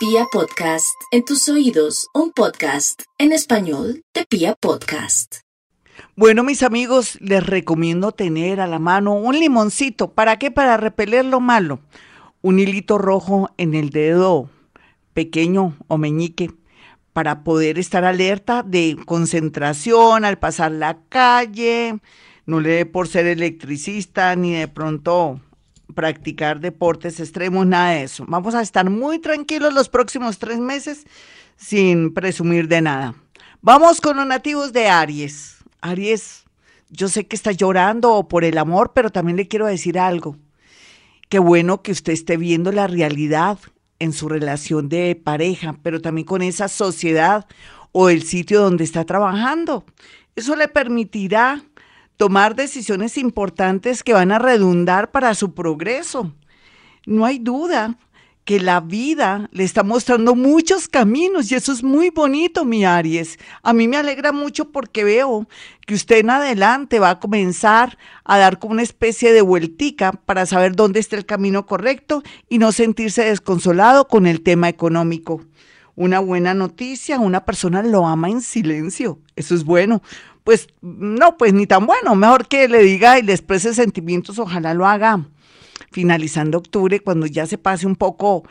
Pia Podcast, en tus oídos, un podcast en español de Pia Podcast. Bueno, mis amigos, les recomiendo tener a la mano un limoncito. ¿Para qué? Para repeler lo malo. Un hilito rojo en el dedo pequeño o meñique para poder estar alerta de concentración al pasar la calle. No le dé por ser electricista ni de pronto practicar deportes extremos, nada de eso. Vamos a estar muy tranquilos los próximos tres meses sin presumir de nada. Vamos con los nativos de Aries. Aries, yo sé que está llorando por el amor, pero también le quiero decir algo. Qué bueno que usted esté viendo la realidad en su relación de pareja, pero también con esa sociedad o el sitio donde está trabajando. Eso le permitirá tomar decisiones importantes que van a redundar para su progreso. No hay duda que la vida le está mostrando muchos caminos y eso es muy bonito, mi Aries. A mí me alegra mucho porque veo que usted en adelante va a comenzar a dar como una especie de vueltica para saber dónde está el camino correcto y no sentirse desconsolado con el tema económico. Una buena noticia, una persona lo ama en silencio. Eso es bueno pues no, pues ni tan bueno, mejor que le diga y le exprese sentimientos, ojalá lo haga finalizando octubre, cuando ya se pase un poco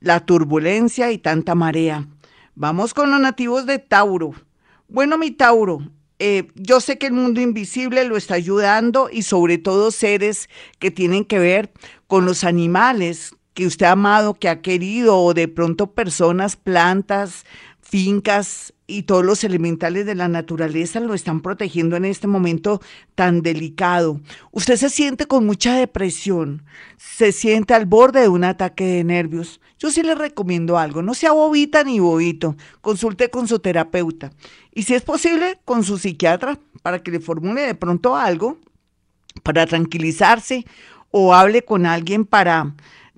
la turbulencia y tanta marea. Vamos con los nativos de Tauro. Bueno, mi Tauro, eh, yo sé que el mundo invisible lo está ayudando y sobre todo seres que tienen que ver con los animales que usted ha amado, que ha querido, o de pronto personas, plantas, fincas y todos los elementales de la naturaleza lo están protegiendo en este momento tan delicado. Usted se siente con mucha depresión, se siente al borde de un ataque de nervios. Yo sí le recomiendo algo, no sea bobita ni bobito, consulte con su terapeuta y si es posible con su psiquiatra para que le formule de pronto algo para tranquilizarse o hable con alguien para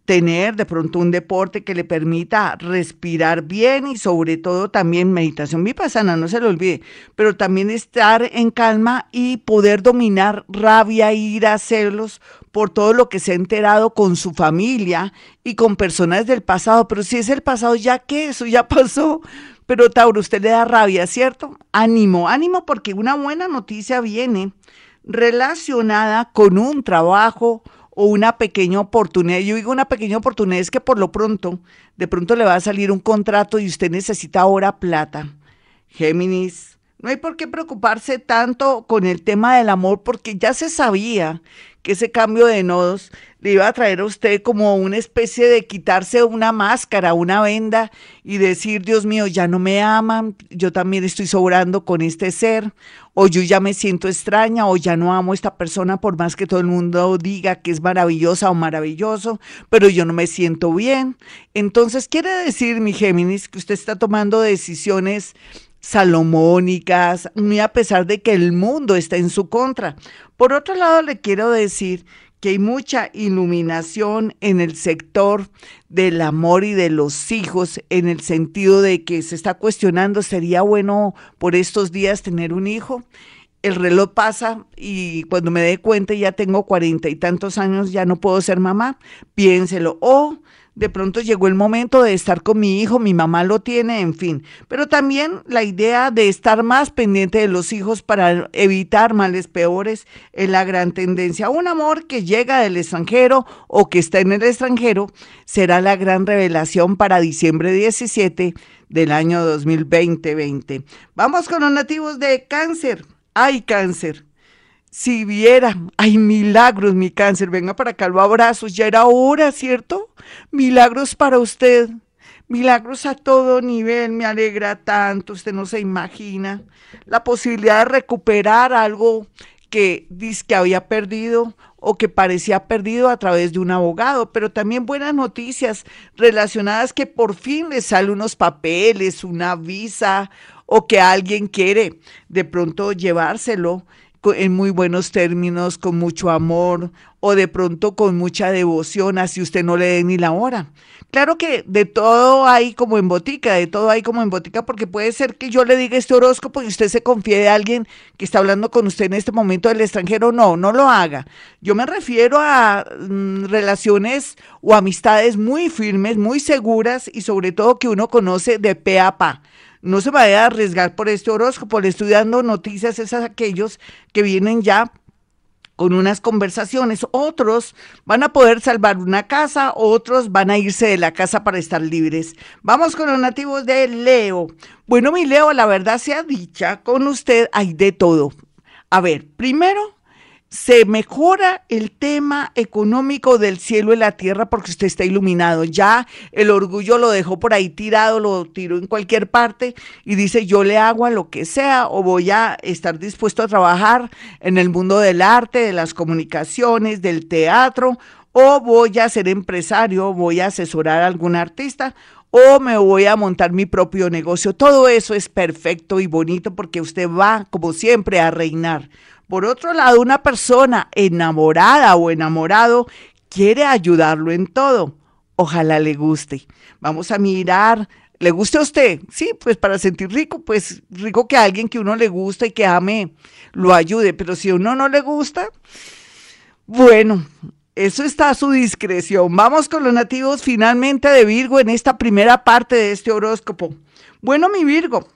tener de pronto un deporte que le permita respirar bien y sobre todo también meditación vipassana, no se lo olvide, pero también estar en calma y poder dominar rabia, ira, celos por todo lo que se ha enterado con su familia y con personas del pasado, pero si es el pasado, ya que eso ya pasó. Pero Tauro, usted le da rabia, ¿cierto? Ánimo, ánimo porque una buena noticia viene relacionada con un trabajo o una pequeña oportunidad. Yo digo una pequeña oportunidad es que por lo pronto, de pronto le va a salir un contrato y usted necesita ahora plata. Géminis, no hay por qué preocuparse tanto con el tema del amor porque ya se sabía que ese cambio de nodos le iba a traer a usted como una especie de quitarse una máscara, una venda y decir, Dios mío, ya no me aman, yo también estoy sobrando con este ser, o yo ya me siento extraña, o ya no amo a esta persona por más que todo el mundo diga que es maravillosa o maravilloso, pero yo no me siento bien. Entonces quiere decir, mi Géminis, que usted está tomando decisiones salomónicas, muy a pesar de que el mundo está en su contra. Por otro lado, le quiero decir que hay mucha iluminación en el sector del amor y de los hijos, en el sentido de que se está cuestionando, ¿sería bueno por estos días tener un hijo? El reloj pasa y cuando me dé cuenta ya tengo cuarenta y tantos años, ya no puedo ser mamá, piénselo. O de pronto llegó el momento de estar con mi hijo, mi mamá lo tiene, en fin. Pero también la idea de estar más pendiente de los hijos para evitar males peores es la gran tendencia. Un amor que llega del extranjero o que está en el extranjero será la gran revelación para diciembre 17 del año 2020. Vamos con los nativos de cáncer. ¡Ay, cáncer! Si viera, hay milagros, mi cáncer, venga para acá, lo abrazos, ya era hora, ¿cierto? Milagros para usted, milagros a todo nivel, me alegra tanto, usted no se imagina la posibilidad de recuperar algo que dice que había perdido o que parecía perdido a través de un abogado, pero también buenas noticias relacionadas que por fin le salen unos papeles, una visa o que alguien quiere de pronto llevárselo en muy buenos términos, con mucho amor, o de pronto con mucha devoción, así usted no le dé ni la hora. Claro que de todo hay como en botica, de todo hay como en botica, porque puede ser que yo le diga este horóscopo y usted se confíe de alguien que está hablando con usted en este momento del extranjero. No, no lo haga. Yo me refiero a mm, relaciones o amistades muy firmes, muy seguras y sobre todo que uno conoce de pe a pa. No se vaya a arriesgar por este horóscopo. Le estoy dando noticias esas a aquellos que vienen ya con unas conversaciones. Otros van a poder salvar una casa, otros van a irse de la casa para estar libres. Vamos con los nativos de Leo. Bueno, mi Leo, la verdad sea dicha, con usted hay de todo. A ver, primero se mejora el tema económico del cielo y la tierra porque usted está iluminado. Ya el orgullo lo dejó por ahí tirado, lo tiró en cualquier parte y dice yo le hago a lo que sea o voy a estar dispuesto a trabajar en el mundo del arte, de las comunicaciones, del teatro o voy a ser empresario, voy a asesorar a algún artista o me voy a montar mi propio negocio. Todo eso es perfecto y bonito porque usted va, como siempre, a reinar. Por otro lado, una persona enamorada o enamorado quiere ayudarlo en todo. Ojalá le guste. Vamos a mirar. ¿Le guste a usted? Sí, pues para sentir rico, pues rico que alguien que uno le gusta y que ame lo ayude. Pero si a uno no le gusta, bueno, eso está a su discreción. Vamos con los nativos finalmente de Virgo en esta primera parte de este horóscopo. Bueno, mi Virgo,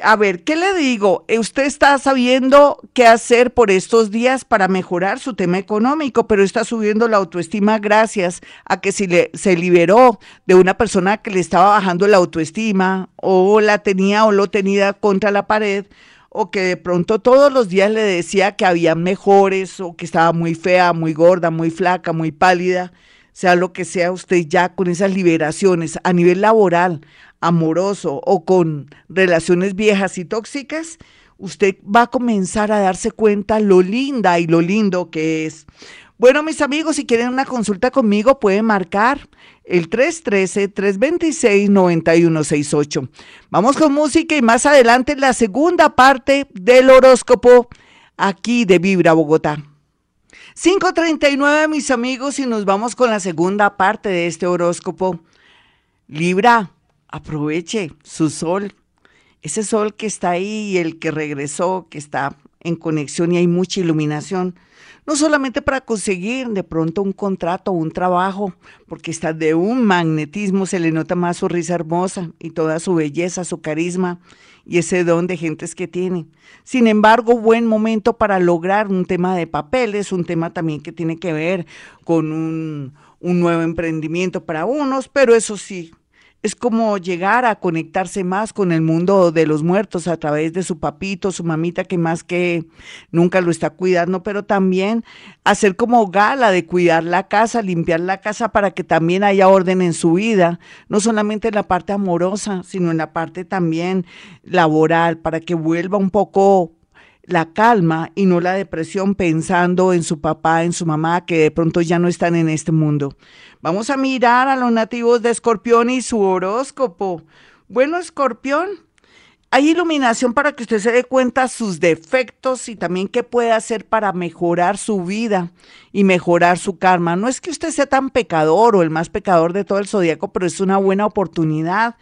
a ver, ¿qué le digo? Eh, usted está sabiendo qué hacer por estos días para mejorar su tema económico, pero está subiendo la autoestima gracias a que si le, se liberó de una persona que le estaba bajando la autoestima o la tenía o lo tenía contra la pared o que de pronto todos los días le decía que había mejores o que estaba muy fea, muy gorda, muy flaca, muy pálida, sea lo que sea usted ya con esas liberaciones a nivel laboral, amoroso o con relaciones viejas y tóxicas, usted va a comenzar a darse cuenta lo linda y lo lindo que es. Bueno, mis amigos, si quieren una consulta conmigo, pueden marcar el 313-326-9168. Vamos con música y más adelante la segunda parte del horóscopo aquí de Vibra Bogotá. 539, mis amigos, y nos vamos con la segunda parte de este horóscopo. Libra, aproveche su sol, ese sol que está ahí y el que regresó, que está en conexión y hay mucha iluminación, no solamente para conseguir de pronto un contrato o un trabajo, porque está de un magnetismo, se le nota más su risa hermosa y toda su belleza, su carisma y ese don de gentes que tiene. Sin embargo, buen momento para lograr un tema de papeles, un tema también que tiene que ver con un, un nuevo emprendimiento para unos, pero eso sí, es como llegar a conectarse más con el mundo de los muertos a través de su papito, su mamita que más que nunca lo está cuidando, pero también hacer como gala de cuidar la casa, limpiar la casa para que también haya orden en su vida, no solamente en la parte amorosa, sino en la parte también laboral, para que vuelva un poco la calma y no la depresión pensando en su papá, en su mamá, que de pronto ya no están en este mundo. Vamos a mirar a los nativos de Escorpión y su horóscopo. Bueno, Escorpión, hay iluminación para que usted se dé cuenta sus defectos y también qué puede hacer para mejorar su vida y mejorar su karma. No es que usted sea tan pecador o el más pecador de todo el zodiaco, pero es una buena oportunidad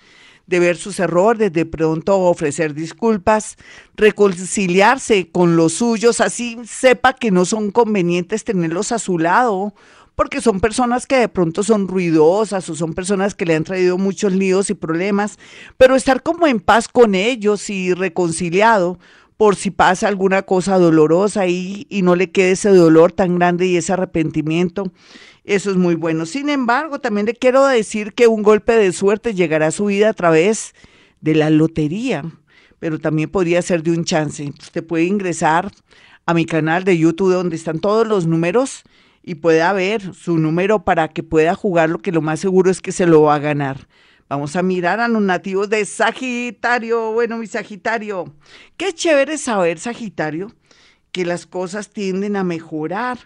de ver sus errores, de pronto ofrecer disculpas, reconciliarse con los suyos, así sepa que no son convenientes tenerlos a su lado, porque son personas que de pronto son ruidosas o son personas que le han traído muchos líos y problemas, pero estar como en paz con ellos y reconciliado por si pasa alguna cosa dolorosa y, y no le quede ese dolor tan grande y ese arrepentimiento eso es muy bueno. Sin embargo, también le quiero decir que un golpe de suerte llegará a su vida a través de la lotería, pero también podría ser de un chance. Usted puede ingresar a mi canal de YouTube donde están todos los números y pueda ver su número para que pueda jugar, lo que lo más seguro es que se lo va a ganar. Vamos a mirar a los nativos de Sagitario. Bueno, mi Sagitario, qué chévere saber, Sagitario, que las cosas tienden a mejorar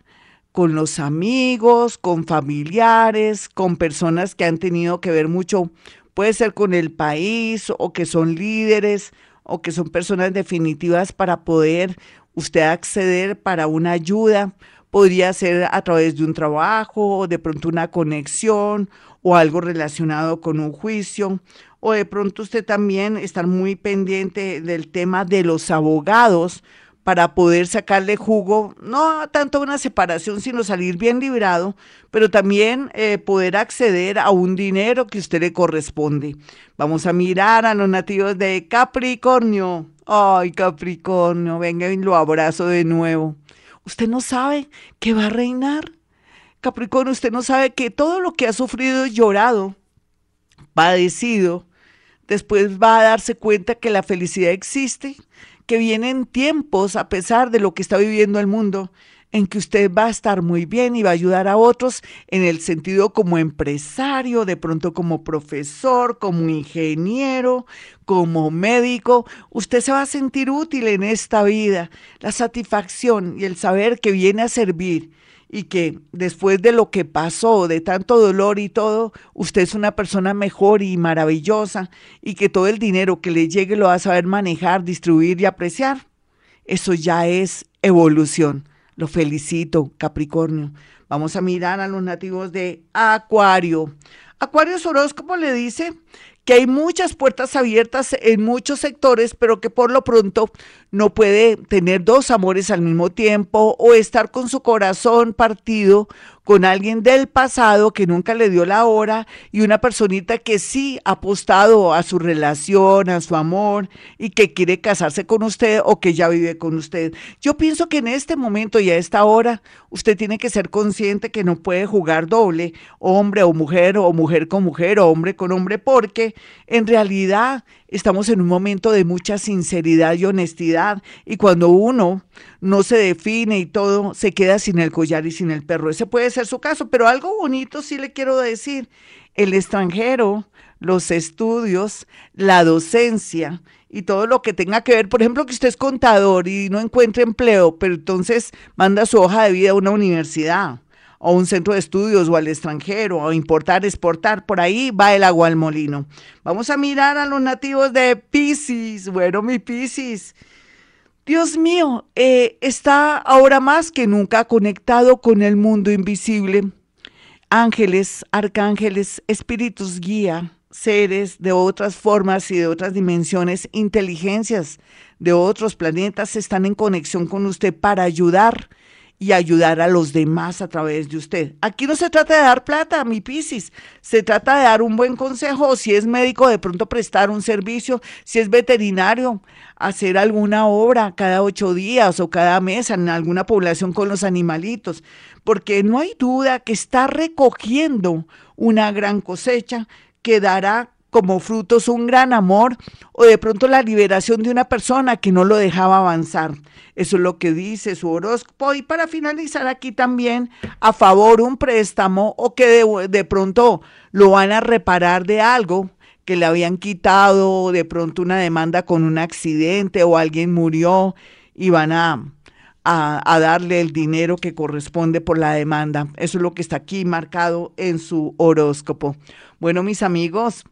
con los amigos, con familiares, con personas que han tenido que ver mucho, puede ser con el país o que son líderes o que son personas definitivas para poder usted acceder para una ayuda. Podría ser a través de un trabajo, de pronto una conexión o algo relacionado con un juicio, o de pronto usted también estar muy pendiente del tema de los abogados para poder sacarle jugo, no tanto una separación, sino salir bien librado, pero también eh, poder acceder a un dinero que usted le corresponde. Vamos a mirar a los nativos de Capricornio. Ay, Capricornio, venga y lo abrazo de nuevo. Usted no sabe que va a reinar. Capricornio, usted no sabe que todo lo que ha sufrido llorado, padecido, después va a darse cuenta que la felicidad existe, que vienen tiempos, a pesar de lo que está viviendo el mundo, en que usted va a estar muy bien y va a ayudar a otros en el sentido como empresario, de pronto como profesor, como ingeniero, como médico. Usted se va a sentir útil en esta vida. La satisfacción y el saber que viene a servir y que después de lo que pasó, de tanto dolor y todo, usted es una persona mejor y maravillosa y que todo el dinero que le llegue lo va a saber manejar, distribuir y apreciar. Eso ya es evolución. Lo felicito, Capricornio. Vamos a mirar a los nativos de Acuario. Acuario horóscopo le dice que hay muchas puertas abiertas en muchos sectores, pero que por lo pronto no puede tener dos amores al mismo tiempo o estar con su corazón partido con alguien del pasado que nunca le dio la hora y una personita que sí ha apostado a su relación, a su amor y que quiere casarse con usted o que ya vive con usted. Yo pienso que en este momento y a esta hora usted tiene que ser consciente que no puede jugar doble, hombre o mujer o mujer con mujer o hombre con hombre, porque en realidad estamos en un momento de mucha sinceridad y honestidad y cuando uno no se define y todo, se queda sin el collar y sin el perro. Ese puede ser su caso, pero algo bonito sí le quiero decir. El extranjero, los estudios, la docencia y todo lo que tenga que ver, por ejemplo, que usted es contador y no encuentre empleo, pero entonces manda su hoja de vida a una universidad o un centro de estudios o al extranjero, o importar, exportar, por ahí va el agua al molino. Vamos a mirar a los nativos de Pisces. Bueno, mi Pisces. Dios mío, eh, está ahora más que nunca conectado con el mundo invisible. Ángeles, arcángeles, espíritus guía, seres de otras formas y de otras dimensiones, inteligencias de otros planetas están en conexión con usted para ayudar y ayudar a los demás a través de usted. Aquí no se trata de dar plata, mi Piscis, se trata de dar un buen consejo, si es médico, de pronto prestar un servicio, si es veterinario, hacer alguna obra cada ocho días o cada mes en alguna población con los animalitos, porque no hay duda que está recogiendo una gran cosecha que dará como frutos un gran amor o de pronto la liberación de una persona que no lo dejaba avanzar. Eso es lo que dice su horóscopo. Y para finalizar aquí también, a favor un préstamo o que de, de pronto lo van a reparar de algo que le habían quitado, de pronto una demanda con un accidente o alguien murió y van a, a, a, darle el dinero que corresponde por la demanda. Eso es lo que está aquí marcado en su horóscopo. Bueno, mis amigos,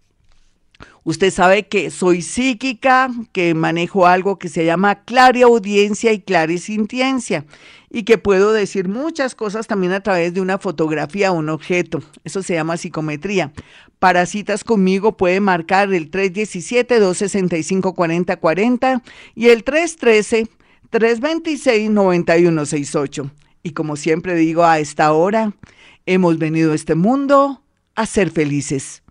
Usted sabe que soy psíquica, que manejo algo que se llama audiencia y clarisintiencia y que puedo decir muchas cosas también a través de una fotografía o un objeto. Eso se llama psicometría. Para citas conmigo puede marcar el 317-265-4040 y el 313-326-9168. Y como siempre digo a esta hora, hemos venido a este mundo a ser felices.